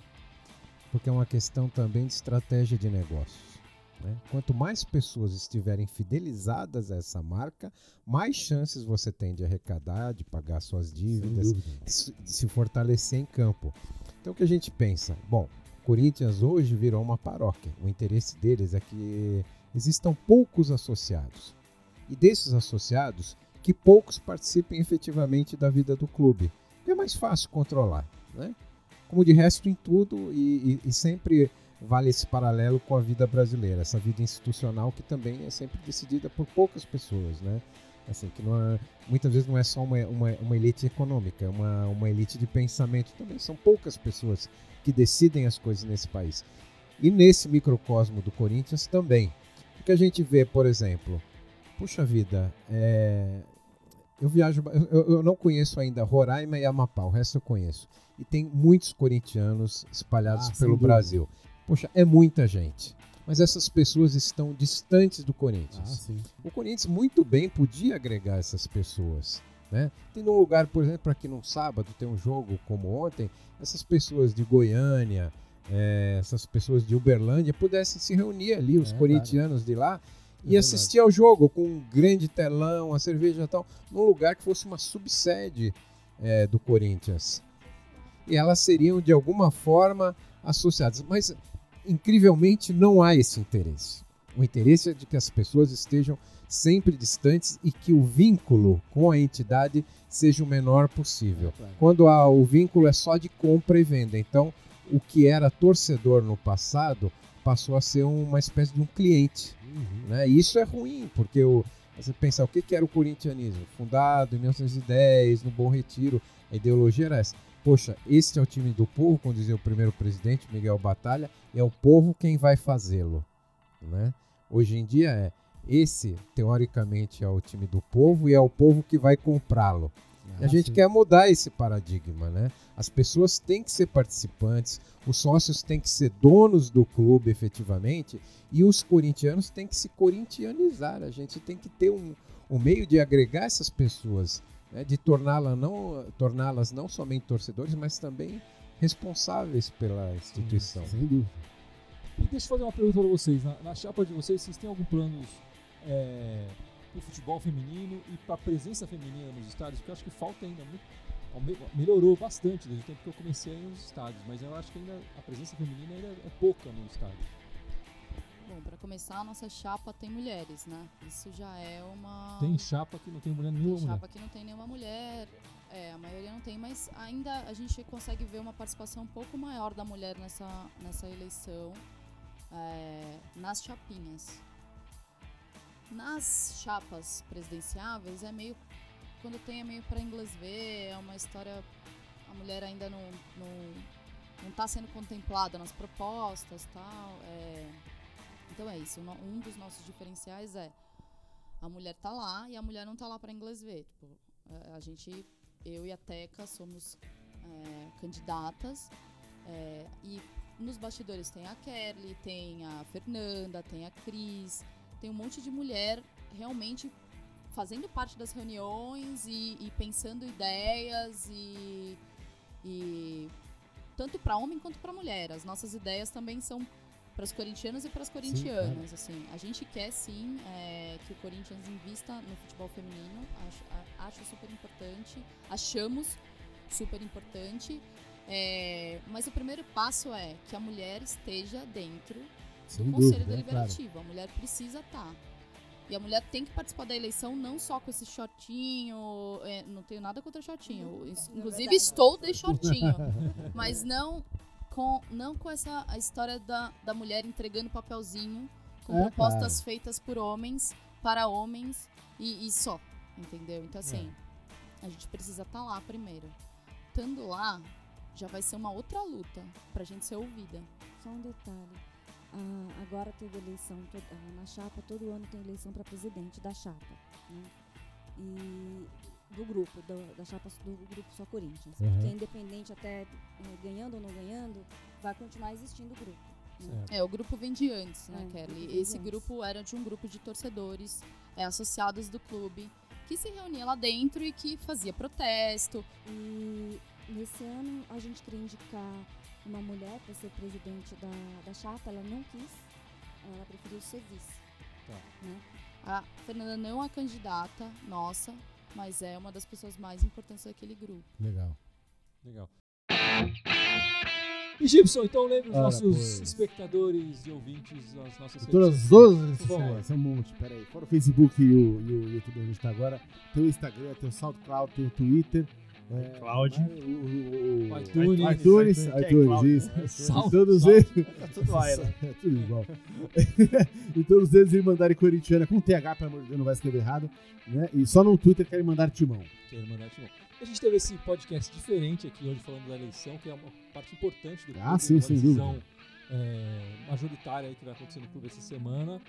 S5: Porque é uma questão também de estratégia de negócios. né? Quanto mais pessoas estiverem fidelizadas a essa marca, mais chances você tem de arrecadar, de pagar suas dívidas, de se fortalecer em campo. Então o que a gente pensa? Bom, Corinthians hoje virou uma paróquia. O interesse deles é que existam poucos associados. E desses associados, que poucos participem efetivamente da vida do clube. Que é mais fácil controlar. Né? Como de resto em tudo, e, e- e sempre vale esse paralelo com a vida brasileira, essa vida institucional que também é sempre decidida por poucas pessoas. Né? Assim, que é, muitas vezes não é só uma, uma, uma elite econômica, é uma, uma elite de pensamento também. São poucas pessoas que decidem as coisas nesse país. E nesse microcosmo do Corinthians também. O que a gente vê, por exemplo, puxa vida, é, eu viajo, eu- eu, não conheço ainda Roraima e Amapá, o resto eu conheço. E tem muitos corintianos espalhados
S3: Ah,
S5: pelo. Brasil. Poxa, é muita gente. Mas essas pessoas estão distantes do
S3: Ah,
S5: Corinthians.
S3: sim.
S5: O Corinthians muito bem podia agregar essas pessoas. Né? Tem um lugar, por exemplo, para que num sábado tem um jogo como ontem, essas pessoas de Goiânia, eh, essas pessoas de Uberlândia pudessem se reunir ali, os
S3: É,
S5: corintianos de lá,
S3: É
S5: e
S3: verdade.
S5: assistir ao jogo com um grande telão, a cerveja e tal, num lugar que fosse uma subsede eh, do Corinthians. E elas seriam de alguma forma associadas. Mas incrivelmente não há esse interesse. O interesse é de que as pessoas estejam sempre distantes e que o vínculo com a entidade seja o menor possível.
S3: É.
S5: Quando há, o vínculo é só de compra e venda. Então, o que era torcedor no passado passou a ser uma espécie de um cliente.
S3: Uhum.
S5: Né? E isso é ruim, porque o, você pensar o que, que era o corintianismo? Fundado em 1910, no Bom Retiro, a ideologia era essa. Poxa, este é o time do povo, como dizia o primeiro presidente, Miguel Batalha, é o povo quem vai fazê-lo. Né? Hoje em dia é esse, teoricamente, é o time do povo e é o povo que vai comprá-lo. E a
S3: Ah,
S5: gente
S3: sim.
S5: quer mudar esse paradigma, né? As pessoas têm que ser participantes, os sócios têm que ser donos do clube efetivamente e os corintianos têm que se corintianizar. A gente tem que ter um, um meio de agregar essas pessoas, né? de torná-las não, torná-las não somente torcedores, mas também responsáveis pela instituição.
S3: Sem dúvida.
S1: E deixa eu fazer uma pergunta pra vocês. Na, na chapa de vocês, vocês têm algum planos é, pro futebol feminino e pra presença feminina nos estádios? Porque eu acho que falta ainda muito. Melhorou bastante desde o tempo que eu comecei a nos estádios, mas eu acho que ainda a presença feminina ainda é pouca no estádio.
S4: Bom, pra começar, a nossa chapa tem mulheres, né? Isso já é uma.
S1: Tem chapa que não tem mulher
S4: Tem
S1: nenhuma mulher.
S4: chapa que não tem nenhuma mulher. É, a maioria não tem, mas ainda a gente consegue ver uma participação um pouco maior da mulher nessa, nessa eleição é, nas chapinhas. Nas chapas presidenciáveis é meio. Quando tem é meio para inglês ver, é uma história. A mulher ainda não, não, não tá sendo contemplada nas propostas tal. É, então é isso. Um dos nossos diferenciais é a mulher tá lá e a mulher não tá lá para inglês ver. Tipo, é, a gente, eu e a Teca somos é, candidatas é, e nos bastidores tem a Kerly, tem a Fernanda, tem a Cris, tem um monte de mulher realmente fazendo parte das reuniões e, e pensando ideias e, e tanto para homem quanto para mulher. As nossas ideias também são para os corintianos e para as corintianas. assim, a gente quer sim é, que o Corinthians invista no futebol feminino. Acho, acho super importante. Achamos super importante. É, mas o primeiro passo é que a mulher esteja dentro
S3: Sem
S4: do Conselho
S3: dúvida, é claro.
S4: Deliberativo. A mulher precisa estar. E a mulher tem que participar da eleição não só com esse shortinho. é, não tenho nada contra shortinho. Isso-
S6: É
S4: Inclusive
S6: verdade.
S4: estou de shortinho. mas não com, não com essa a história da, da mulher entregando papelzinho com
S3: É,
S4: propostas feitas por homens para homens e, e só. Entendeu? Então assim, a gente precisa estar lá primeiro. Estando lá, já vai ser uma outra luta pra gente ser ouvida.
S6: Só um detalhe. Ah, agora teve eleição ah, na chapa, todo ano tem eleição para presidente da chapa. Né? E do grupo, do- da chapa do grupo Só Corinthians.
S3: Uhum.
S6: Que é independente até eh, ganhando ou não ganhando, vai continuar existindo o grupo. né?
S4: É, o grupo vem de antes, né,
S6: É,
S4: Kelly? Esse
S6: antes.
S4: grupo era de um grupo de torcedores é, associados do clube que se reunia lá dentro e que fazia protesto.
S6: E nesse ano a gente queria indicar uma mulher para ser presidente da, da chapa, ela não quis, ela preferiu ser vice.
S1: Tá.
S6: Né?
S4: A Fernanda não é candidata nossa, mas é uma das pessoas mais importantes daquele grupo.
S3: Legal.
S1: Legal. E Gibson, então lembre os
S3: Ora,
S1: nossos
S3: pois.
S1: espectadores e ouvintes as nossas
S3: Todas as redes sociais, são um monte. Pera aí. Fora o Facebook e o, e o YouTube onde a gente tá agora. Tem o Instagram, tem o SoundCloud, tem o Twitter. É,
S2: Cloud.
S3: o, o, o,
S1: iTunes,
S3: iTunes,
S2: é
S3: iTunes, isso.
S2: né?
S1: Salve,
S3: E todos
S1: salve.
S3: eles.
S2: Tudo né?
S3: É tudo igual. e todos eles irem mandarem corintiana com TH, pelo amor de Deus, não vai escrever errado. Né? E só no Twitter querem mandar timão.
S1: Quero mandar timão. A gente teve esse podcast diferente aqui hoje falando da eleição, que é uma parte importante do clube,
S3: Ah, sim,
S1: uma
S3: sem
S1: decisão é, majoritária aí que vai acontecer no clube essa semana.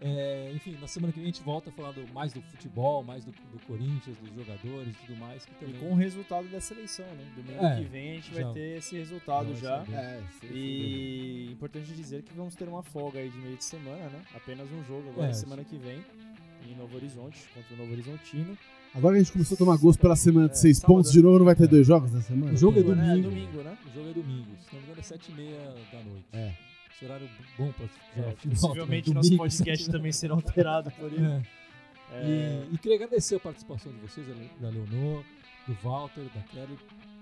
S1: É, enfim, na semana que vem a gente volta a falar do- mais do futebol, mais do, do Corinthians, dos jogadores e tudo mais. Que
S2: E
S1: também
S2: com o resultado dessa eleição, né? Domingo
S1: É,
S2: que vem a gente
S1: já-
S2: vai ter esse resultado
S1: já
S2: já.
S3: É, sim,
S2: E importante dizer que vamos ter uma folga aí de meio de semana, né? Apenas um jogo agora
S1: É,
S2: semana que vem em Novo Horizonte contra o Novo Horizontino.
S3: Agora que a gente começou a tomar gosto pela semana de
S2: É,
S3: seis
S2: sábado,
S3: pontos, de novo não vai ter
S1: É.
S3: dois jogos na semana?
S1: O jogo é
S2: Né?
S1: domingo.
S2: domingo, né?
S1: O jogo é domingo, se não me engano é 7 e meia da noite.
S3: É.
S1: Esse horário bom pra
S2: É,
S1: jogar futebol.
S2: possivelmente
S1: também,
S2: nosso
S1: domingo,
S2: podcast também será alterado por isso.
S1: É.
S2: É,
S1: E, e queria agradecer a participação de vocês, da Le- da Leonor, do Walter, da Kelly.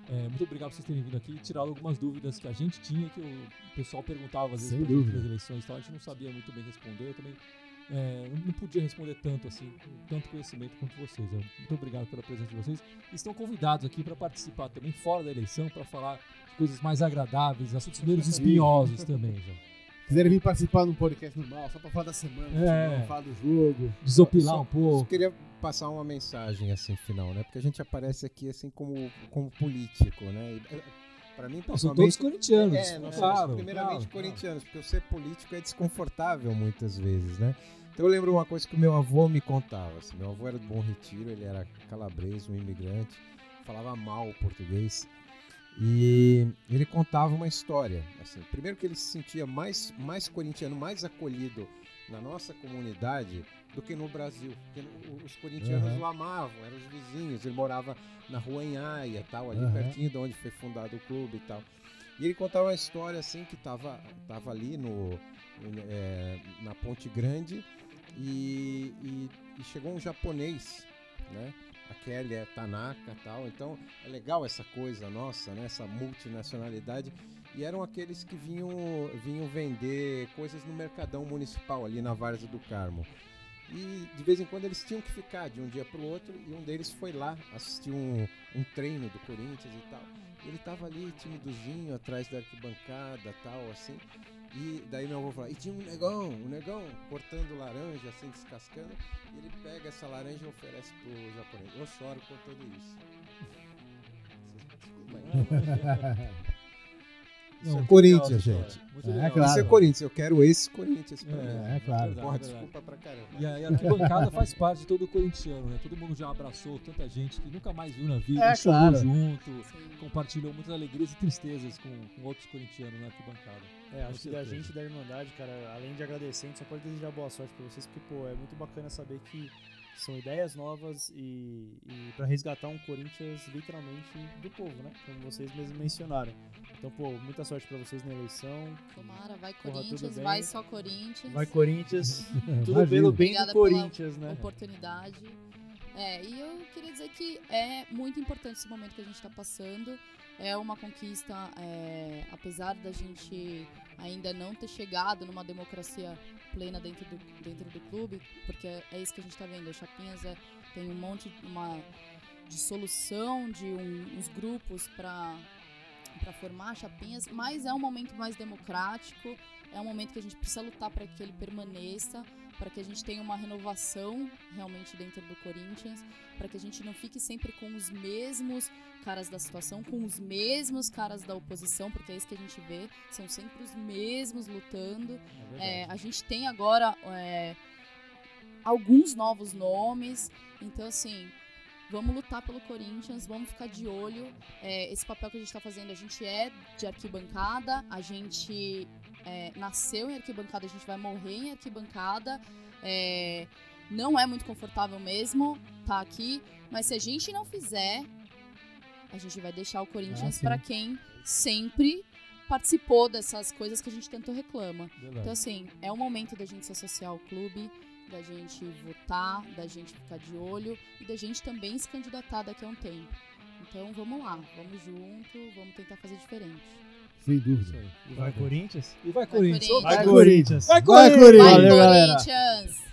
S1: É, muito obrigado por vocês terem vindo aqui e tirado algumas dúvidas que a gente tinha, que o pessoal perguntava às vezes
S3: Sem
S1: pra gente
S3: dúvida.
S1: das eleições e tal, a gente não sabia muito bem responder, eu também é, não- podia responder tanto assim, com tanto conhecimento quanto vocês. Eu- Muito obrigado pela presença de vocês. Estão convidados aqui para participar também fora da eleição, para falar de coisas mais agradáveis, assuntos menos espinhosos também, já.
S3: Quiserem vir participar de um podcast normal, só pra falar da semana,
S1: É.
S3: falar do jogo.
S1: Desopilar
S5: Só-
S1: um pouco.
S5: Só queria passar uma mensagem assim final, né? Porque a gente aparece aqui assim como, como político, né? E, Pra mim,
S1: Não, são todos corintianos.
S5: é, nós somos
S1: claro,
S5: primeiramente
S1: claro,
S5: corintianos, porque o ser político é desconfortável muitas vezes, né? Então eu lembro uma coisa que o meu avô me contava. Assim, meu avô era do Bom Retiro, ele era calabrês, um imigrante, falava mal o português. E ele contava uma história. Assim, primeiro que ele se sentia mais, mais corintiano, mais acolhido na nossa comunidade do que no Brasil. Porque os corintianos
S3: Aham.
S5: o amavam, eram os vizinhos. Ele morava na rua Enhaia, tal, ali
S3: Aham.
S5: pertinho de onde foi fundado o clube e tal. E ele contava uma história assim que estava tava ali no, é, na Ponte Grande e, e- e chegou um japonês, né? A Kelly é Tanaka tal. Então é legal essa coisa nossa, né? Essa multinacionalidade. E eram aqueles que vinham, vinham vender coisas no Mercadão Municipal, ali na Várzea do Carmo. E de vez em quando eles tinham que ficar de um dia para o outro e um deles foi lá assistir um, um treino do Corinthians e tal. E ele tava ali timidozinho atrás da arquibancada tal, assim. E daí meu avô falou, e tinha um negão, um negão cortando laranja, assim, descascando. E ele pega essa laranja e oferece pro japonês. Eu choro contando isso. Vocês desculpem.
S1: Não,
S5: é Corinthians, gente.
S3: É,
S1: legal.
S3: claro.
S5: Isso é Corinthians, eu quero esse Corinthians pra
S1: É,
S5: mim.
S3: é claro.
S1: verdade,
S5: Porra,
S1: verdade.
S5: desculpa pra caramba.
S1: E a, e a arquibancada faz parte de todo o corintiano, né? Todo mundo já abraçou tanta gente que nunca mais viu na vida,
S3: É,
S1: chorou
S3: claro.
S1: junto,
S4: Sim.
S1: compartilhou muitas alegrias e tristezas com, com outros corintianos na arquibancada.
S2: É, acho que da gente da Irmandade, cara, além de agradecer, a gente só pode desejar boa sorte pra vocês, porque, pô, é muito bacana saber que são ideias novas e, e para resgatar um Corinthians literalmente do povo, né? Como vocês mesmos mencionaram. Então, pô, muita sorte pra vocês na eleição.
S4: Tomara, vai
S2: tudo
S4: Corinthians, vai só Corinthians.
S2: Vai Corinthians, tudo
S3: Imagina.
S2: pelo bem
S4: Obrigada
S2: do Corinthians,
S4: pela
S2: né?
S4: oportunidade. É, e eu queria dizer que é muito importante esse momento que a gente está passando. É uma conquista, é, apesar da gente ainda não ter chegado numa democracia plena dentro do, dentro do clube, porque é, isso que a gente está vendo. A Chapinhas é, tem um monte uma dissolução de um, uns grupos para para formar chapinhas, mas é um momento mais democrático, é um momento que a gente precisa lutar para que ele permaneça, para que a gente tenha uma renovação realmente dentro do Corinthians, para que a gente não fique sempre com os mesmos caras da situação, com os mesmos caras da oposição, porque é isso que a gente vê, são sempre os mesmos lutando. É, a gente tem agora é, alguns novos nomes, então assim. Vamos lutar pelo Corinthians, vamos ficar de olho. É, esse papel que a gente está fazendo, a gente é de arquibancada, a gente é, nasceu em arquibancada, a gente vai morrer em arquibancada. É, não é muito confortável mesmo estar tá aqui, mas se a gente não fizer, a gente vai deixar o Corinthians
S3: Ah,
S4: para quem sempre participou dessas coisas que a gente tanto reclama. Então, assim, é o momento da gente se associar ao clube, da gente votar, da gente ficar de olho e da gente também se candidatar daqui a um tempo. Então, vamos lá, vamos junto, vamos tentar fazer diferente.
S3: Sem dúvida.
S2: Vai Corinthians?
S1: E vai
S4: Vai,
S1: Corinthians.
S4: Corinthians.
S2: Vai Corinthians!
S1: Vai
S3: Vai,
S1: Corinthians!
S3: Corinthians!
S4: Vai,
S2: Valeu, galera.
S4: Corinthians!